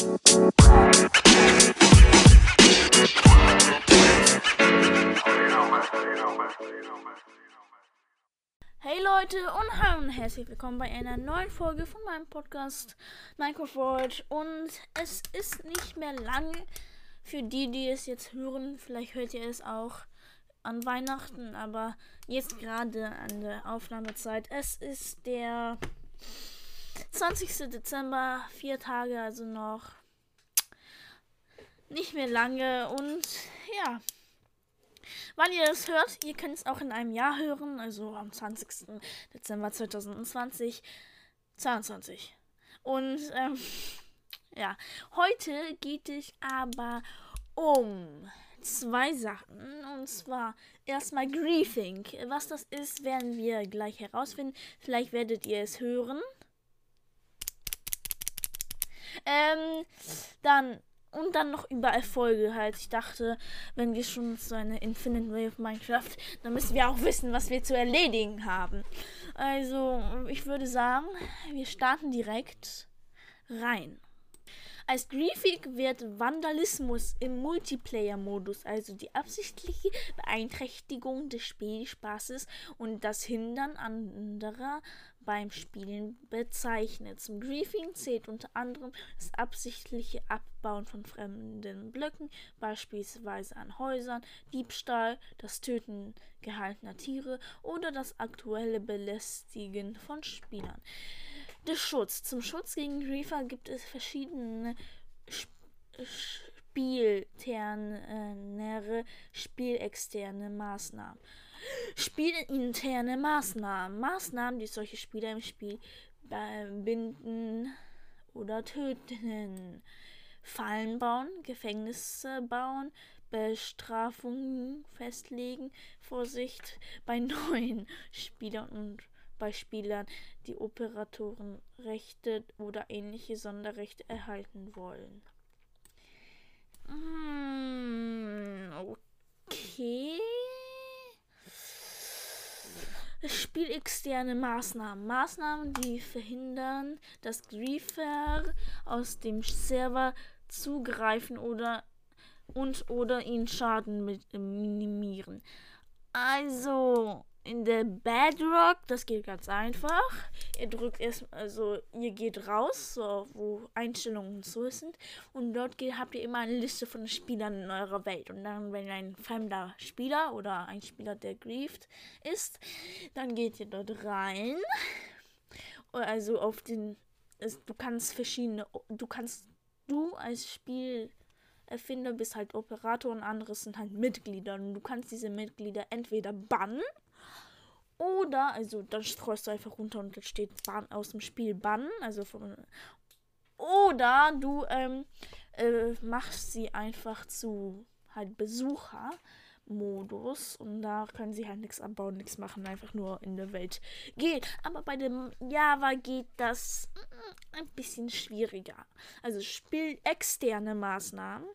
Hey Leute und hallo und herzlich willkommen bei einer neuen Folge von meinem Podcast Minecraft World. Und es ist nicht mehr lang für die, die es jetzt hören. Vielleicht hört ihr es auch an Weihnachten, aber jetzt gerade an der Aufnahmezeit. Es ist der 20. Dezember, vier Tage, also noch nicht mehr lange. Und ja. Wann ihr es hört, ihr könnt es auch in einem Jahr hören, also am 20. Dezember 2020, 22. Und ähm, ja, heute geht es aber um zwei Sachen. Und zwar erstmal Griefing. Was das ist, werden wir gleich herausfinden. Vielleicht werdet ihr es hören. Ähm, dann und dann noch über Erfolge halt. Ich dachte, wenn wir schon so eine Infinite of Minecraft, dann müssen wir auch wissen, was wir zu erledigen haben. Also, ich würde sagen, wir starten direkt rein. Als Griefig wird Vandalismus im Multiplayer-Modus, also die absichtliche Beeinträchtigung des Spielspaßes und das Hindern anderer beim Spielen bezeichnet. Zum Griefing zählt unter anderem das absichtliche Abbauen von fremden Blöcken, beispielsweise an Häusern, Diebstahl, das Töten gehaltener Tiere oder das aktuelle Belästigen von Spielern. Der Schutz. Zum Schutz gegen Griefer gibt es verschiedene spielternere, spielexterne Maßnahmen. Spielinterne Maßnahmen. Maßnahmen, die solche Spieler im Spiel binden oder töten. Fallen bauen, Gefängnisse bauen, Bestrafungen festlegen, Vorsicht bei neuen Spielern und bei Spielern, die Operatorenrechte oder ähnliche Sonderrechte erhalten wollen. Hm, okay. Spielexterne Maßnahmen. Maßnahmen, die verhindern, dass Griefer aus dem Server zugreifen oder und oder ihn Schaden mit, minimieren. Also, in der Bedrock, das geht ganz einfach. Ihr drückt erst, also ihr geht raus, so, wo Einstellungen so sind. Und dort geht, habt ihr immer eine Liste von Spielern in eurer Welt. Und dann, wenn ein fremder Spieler oder ein Spieler, der grieft ist, dann geht ihr dort rein. Also auf den, es, du kannst verschiedene, du kannst, du als Spiel Erfinder bist halt Operator und andere sind halt Mitglieder. Und du kannst diese Mitglieder entweder bannen oder, also dann streust du einfach runter und dann steht Ban aus dem Spiel bannen. Also von, oder du ähm, äh, machst sie einfach zu halt Besucher. Modus und da können sie halt nichts anbauen, nichts machen, einfach nur in der Welt gehen. Aber bei dem Java geht das mm, ein bisschen schwieriger. Also spiel externe Maßnahmen,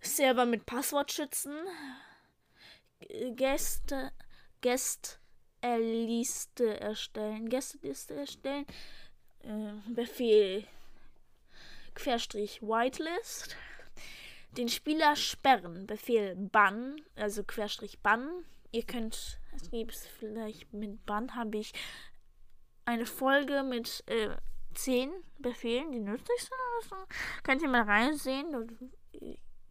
Server mit Passwort schützen, Gäste Gästeliste erstellen. Gästeliste erstellen. Äh, Befehl Querstrich Whitelist. Den Spieler sperren. Befehl Bann. Also Querstrich Bann. Ihr könnt, es gibt vielleicht mit Bann habe ich eine Folge mit äh, 10 Befehlen, die nützlich sind. Könnt ihr mal reinsehen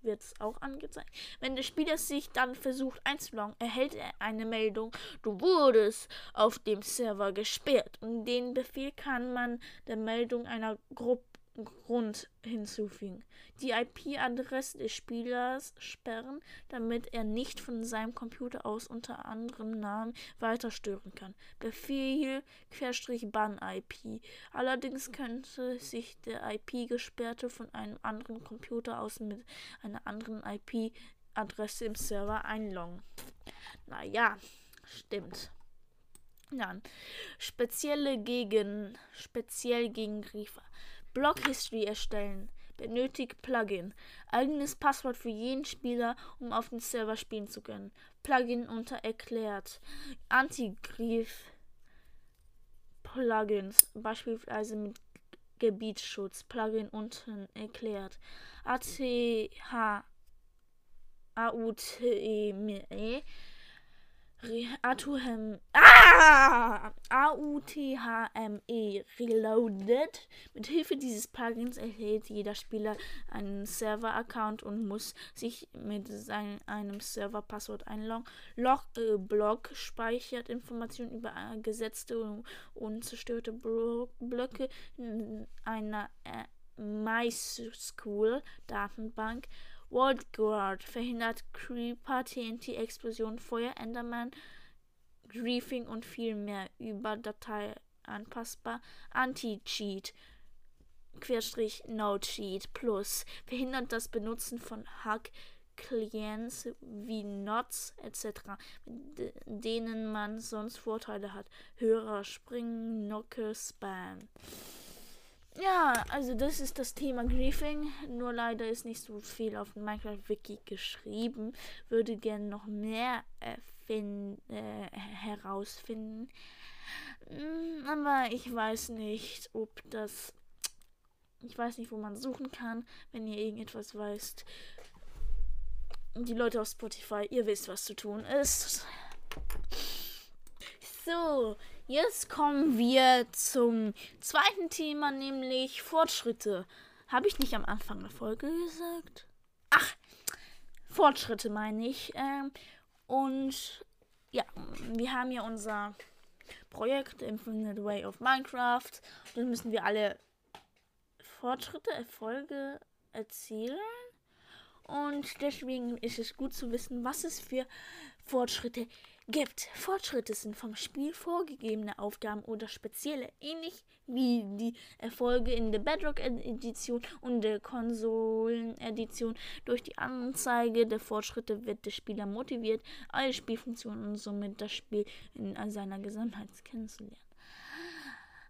wird es auch angezeigt. Wenn der Spieler sich dann versucht einzuloggen, erhält er eine Meldung, du wurdest auf dem Server gesperrt. Und den Befehl kann man der Meldung einer Gruppe Grund hinzufügen. Die IP-Adresse des Spielers sperren, damit er nicht von seinem Computer aus unter anderem Namen weiter stören kann. Befehl ban IP. Allerdings könnte sich der IP-Gesperrte von einem anderen Computer aus mit einer anderen IP-Adresse im Server einloggen. Naja, stimmt. Dann spezielle gegen speziell gegen Griefer. Block History erstellen. Benötigt Plugin. Eigenes Passwort für jeden Spieler, um auf dem Server spielen zu können. Plugin unter erklärt. Antigriff Plugins, beispielsweise mit Gebietsschutz Plugin unten erklärt. ATH AUTME AUTHME ah! AUTHME Reloaded. Mit Hilfe dieses Plugins erhält jeder Spieler einen Server-Account und muss sich mit seinem, einem Server-Passwort einloggen. Log, äh, Blog speichert Informationen über äh, gesetzte und unzerstörte Blo Blöcke in einer äh, MySQL-Datenbank. Guard verhindert Creeper, TNT-Explosion, Feuer, Enderman, Griefing und viel mehr über Datei anpassbar. Anti-Cheat. Querstrich No Cheat Plus verhindert das Benutzen von Hack Clients wie Nots etc., denen man sonst Vorteile hat. Hörer, Springen, Knocke, Spam. Ja, also das ist das Thema Griefing. Nur leider ist nicht so viel auf dem Minecraft-Wiki geschrieben. Würde gerne noch mehr äh, herausfinden. Mm, aber ich weiß nicht, ob das. Ich weiß nicht, wo man suchen kann, wenn ihr irgendetwas weißt. Die Leute auf Spotify, ihr wisst, was zu tun ist. So, Jetzt kommen wir zum zweiten Thema, nämlich Fortschritte. Habe ich nicht am Anfang der Folge gesagt? Ach, Fortschritte meine ich. Ähm, und ja, wir haben ja unser Projekt Infinite Way of Minecraft. Dann müssen wir alle Fortschritte, Erfolge erzielen. Und deswegen ist es gut zu wissen, was es für Fortschritte gibt gibt. Fortschritte sind vom Spiel vorgegebene Aufgaben oder spezielle, ähnlich wie die Erfolge in der Bedrock-Edition und der Konsolen-Edition. Durch die Anzeige der Fortschritte wird der Spieler motiviert, alle Spielfunktionen und somit das Spiel in seiner Gesamtheit kennenzulernen.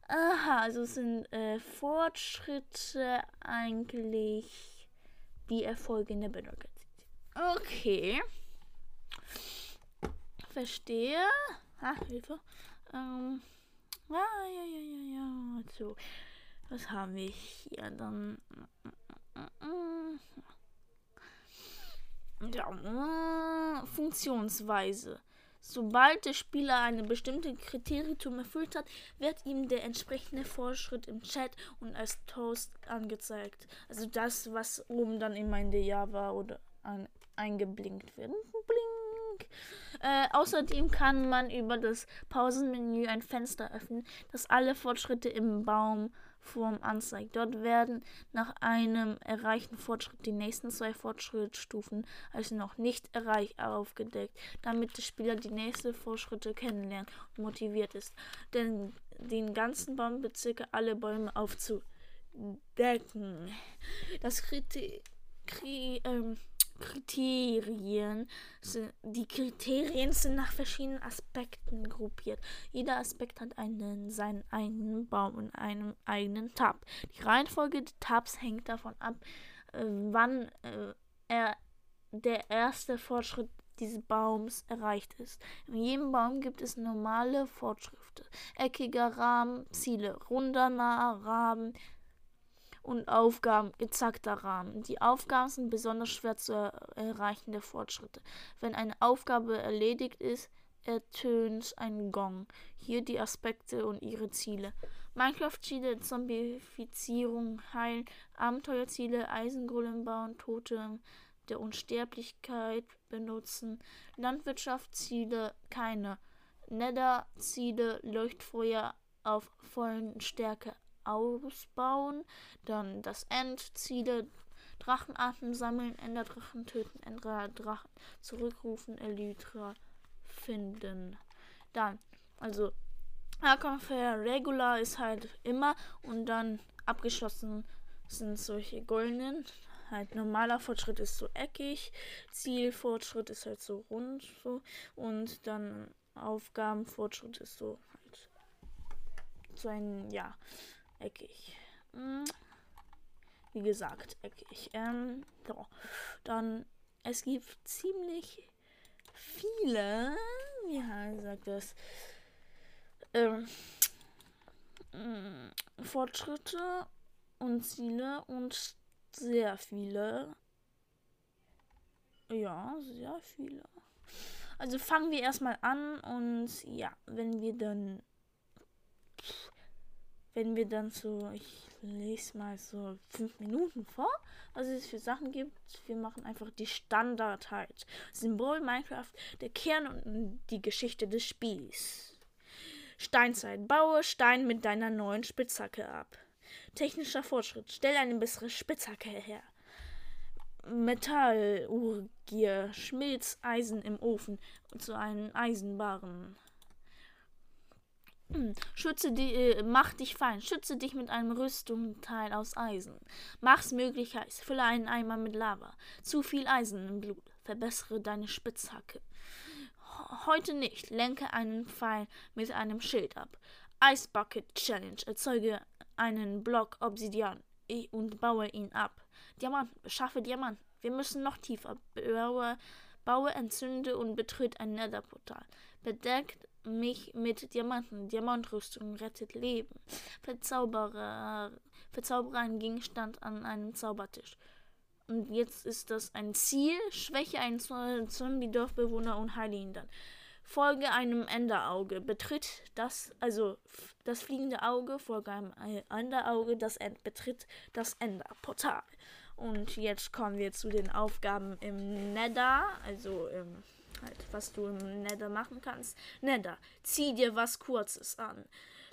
Aha, also sind äh, Fortschritte eigentlich die Erfolge in der Bedrock-Edition. Okay verstehe. Ah, Hilfe. Ähm, ja, ja, ja, ja, ja. So, was haben wir hier dann? Ja, Funktionsweise. Sobald der Spieler eine bestimmte Kriterium erfüllt hat, wird ihm der entsprechende Fortschritt im Chat und als Toast angezeigt. Also das, was oben dann in der Java oder ein, eingeblinkt wird. Bling. Äh, außerdem kann man über das Pausenmenü ein Fenster öffnen, das alle Fortschritte im Baumform anzeigt. Dort werden nach einem erreichten Fortschritt die nächsten zwei Fortschrittsstufen als noch nicht erreicht aufgedeckt, damit der Spieler die nächsten Fortschritte kennenlernt und motiviert ist, denn den ganzen Baumbezirke alle Bäume aufzudecken. Das Kriterien ähm, Kriterien die Kriterien sind nach verschiedenen Aspekten gruppiert. Jeder Aspekt hat einen seinen eigenen Baum und einen eigenen Tab. Die Reihenfolge der Tabs hängt davon ab, äh, wann äh, er der erste Fortschritt dieses Baums erreicht ist. In jedem Baum gibt es normale Fortschritte. Eckiger Rahmen, Ziele, runder Rahmen, und Aufgaben exakter Rahmen. Die Aufgaben sind besonders schwer zu erreichende Fortschritte. Wenn eine Aufgabe erledigt ist, ertönt ein Gong. Hier die Aspekte und ihre Ziele. Minecraft-Ziele, Zombifizierung, Heilen, Abenteuerziele, Eisengolem bauen, Totem der Unsterblichkeit benutzen, Landwirtschaftsziele, keine. Nether-Ziele, Leuchtfeuer auf vollen Stärke ausbauen. Dann das Endziele. Drachenarten sammeln, Enderdrachen töten, Enderdrachen zurückrufen, Elytra finden. Dann, also Arconfair Regular ist halt immer und dann abgeschlossen sind solche goldenen. Halt normaler Fortschritt ist so eckig, Zielfortschritt ist halt so rund so und dann Aufgabenfortschritt ist so halt so ein ja eckig. Hm. Wie gesagt, eckig. Ähm, so. Dann, es gibt ziemlich viele, wie sagt das, ähm, hm, Fortschritte und Ziele und sehr viele. Ja, sehr viele. Also fangen wir erstmal an und ja, wenn wir dann wenn wir dann so, ich lese mal so fünf Minuten vor, was es für Sachen gibt. Wir machen einfach die Standard halt. Symbol Minecraft, der Kern und die Geschichte des Spiels. Steinzeit. Baue Stein mit deiner neuen Spitzhacke ab. Technischer Fortschritt. Stell eine bessere Spitzhacke her. Metallurgie. Schmilz Eisen im Ofen zu einem Eisenbaren. Schütze die, äh, mach dich fein. Schütze dich mit einem Rüstungsteil aus Eisen. Mach's möglich heiß. Fülle einen Eimer mit Lava. Zu viel Eisen im Blut. Verbessere deine Spitzhacke. Heute nicht. Lenke einen Pfeil mit einem Schild ab. Ice Bucket Challenge. Erzeuge einen Block Obsidian und baue ihn ab. Diamanten. Beschaffe Diamanten. Wir müssen noch tiefer. Baue, baue entzünde und betritt ein Netherportal. Bedeckt mich mit Diamanten. Diamantrüstung rettet Leben. Verzauberer, verzaubere einen Gegenstand an einem Zaubertisch. Und jetzt ist das ein Ziel. Schwäche einen Zombie-Dorfbewohner und heile ihn dann. Folge einem Enderauge. Betritt das, also das fliegende Auge, folge einem Enderauge, das End, betritt das Enderportal. Und jetzt kommen wir zu den Aufgaben im Nether, also im halt, was du im Nether machen kannst. Nether, zieh dir was Kurzes an.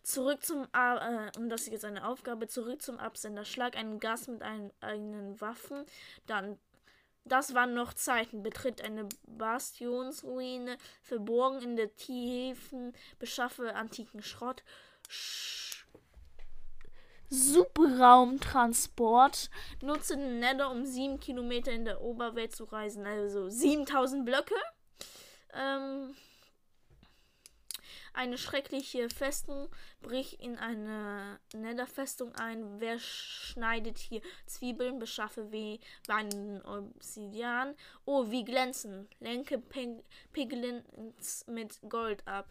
Zurück zum, äh, und das ist jetzt eine Aufgabe, zurück zum Absender. Schlag einen Gas mit einen eigenen Waffen. Dann, das waren noch Zeiten. Betritt eine Bastionsruine, verborgen in der Tiefen, beschaffe antiken Schrott. Sch Subraumtransport. Nutze den Nether, um sieben Kilometer in der Oberwelt zu reisen. Also 7000 Blöcke. Ähm, eine schreckliche Festung bricht in eine Netherfestung ein. Wer schneidet hier Zwiebeln, beschaffe wie Weinen Obsidian. Oh, wie glänzen. Lenke Piglins mit Gold ab.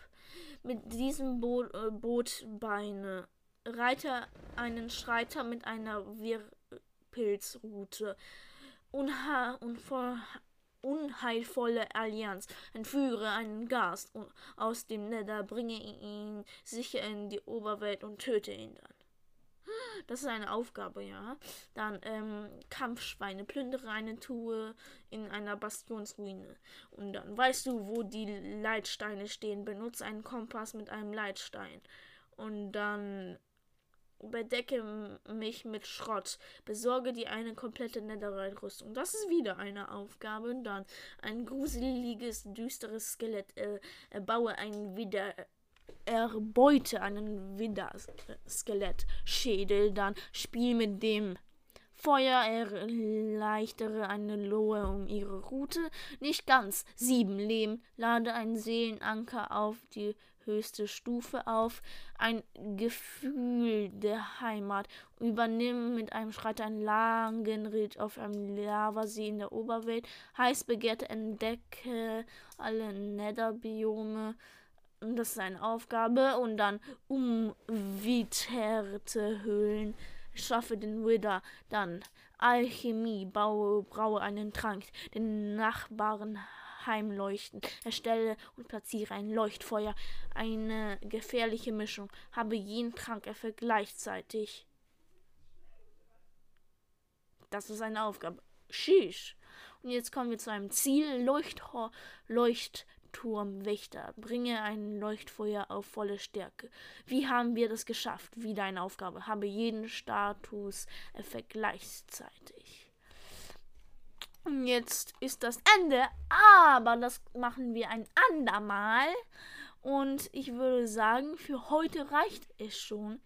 Mit diesem Bo äh, Bootbeine. Reiter einen Schreiter mit einer Wirrpilzrute. Unha und vor unheilvolle Allianz. Entführe einen Gast aus dem Nether, bringe ihn sicher in die Oberwelt und töte ihn dann. Das ist eine Aufgabe, ja. Dann ähm, Kampfschweine, plündere eine Truhe in einer Bastionsruine. Und dann weißt du, wo die Leitsteine stehen. Benutze einen Kompass mit einem Leitstein. Und dann Überdecke mich mit Schrott. Besorge dir eine komplette Netherite-Rüstung. Das ist wieder eine Aufgabe. Und dann ein gruseliges, düsteres Skelett. Äh, erbaue ein wieder. Erbeute einen Widder-Skelett-Schädel. Dann spiel mit dem Feuer erleichtere eine Lohe um ihre Route. Nicht ganz. Sieben Leben. Lade einen Seelenanker auf die höchste Stufe auf, ein Gefühl der Heimat. Übernimm mit einem Schreit einen langen Ritt auf einem Lavasee in der Oberwelt. Heiß begehrte entdecke alle Netherbiome. Das ist eine Aufgabe. Und dann umwitterte Höhlen. Schaffe den Wither. Dann Alchemie. Baue, braue einen Trank. Den Nachbarn Heimleuchten. Erstelle und platziere ein Leuchtfeuer. Eine gefährliche Mischung. Habe jeden Trank gleichzeitig. Das ist eine Aufgabe. Sheesh. Und jetzt kommen wir zu einem Ziel. Leuchthor Leuchtturmwächter. Bringe ein Leuchtfeuer auf volle Stärke. Wie haben wir das geschafft? Wieder eine Aufgabe. Habe jeden Status-Effekt gleichzeitig. Jetzt ist das Ende, aber das machen wir ein andermal. Und ich würde sagen, für heute reicht es schon.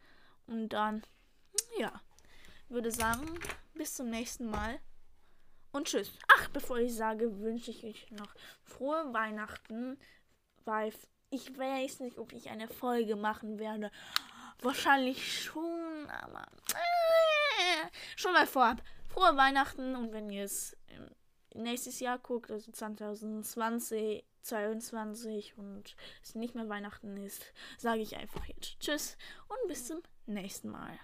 Und dann, ja, würde sagen, bis zum nächsten Mal. Und tschüss. Ach, bevor ich sage, wünsche ich euch noch frohe Weihnachten, weil ich weiß nicht, ob ich eine Folge machen werde. Wahrscheinlich schon, aber äh, schon mal vorab. Frohe Weihnachten und wenn ihr es nächstes Jahr guckt, also 2020, 22 und es nicht mehr Weihnachten ist, sage ich einfach jetzt Tschüss und bis zum nächsten Mal.